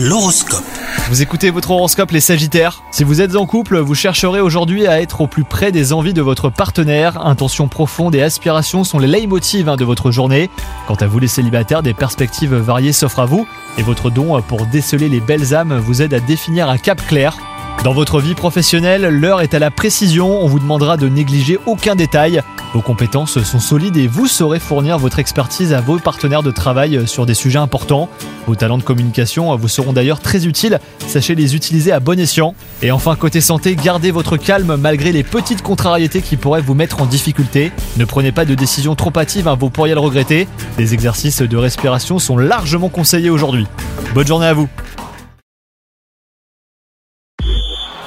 L'horoscope. Vous écoutez votre horoscope les Sagittaires Si vous êtes en couple, vous chercherez aujourd'hui à être au plus près des envies de votre partenaire. Intentions profondes et aspirations sont les leitmotivs hein, de votre journée. Quant à vous les célibataires, des perspectives variées s'offrent à vous et votre don pour déceler les belles âmes vous aide à définir un cap clair. Dans votre vie professionnelle, l'heure est à la précision, on vous demandera de négliger aucun détail. Vos compétences sont solides et vous saurez fournir votre expertise à vos partenaires de travail sur des sujets importants. Vos talents de communication vous seront d'ailleurs très utiles, sachez les utiliser à bon escient. Et enfin côté santé, gardez votre calme malgré les petites contrariétés qui pourraient vous mettre en difficulté. Ne prenez pas de décisions trop hâtives, hein, vous pourriez le regretter. Des exercices de respiration sont largement conseillés aujourd'hui. Bonne journée à vous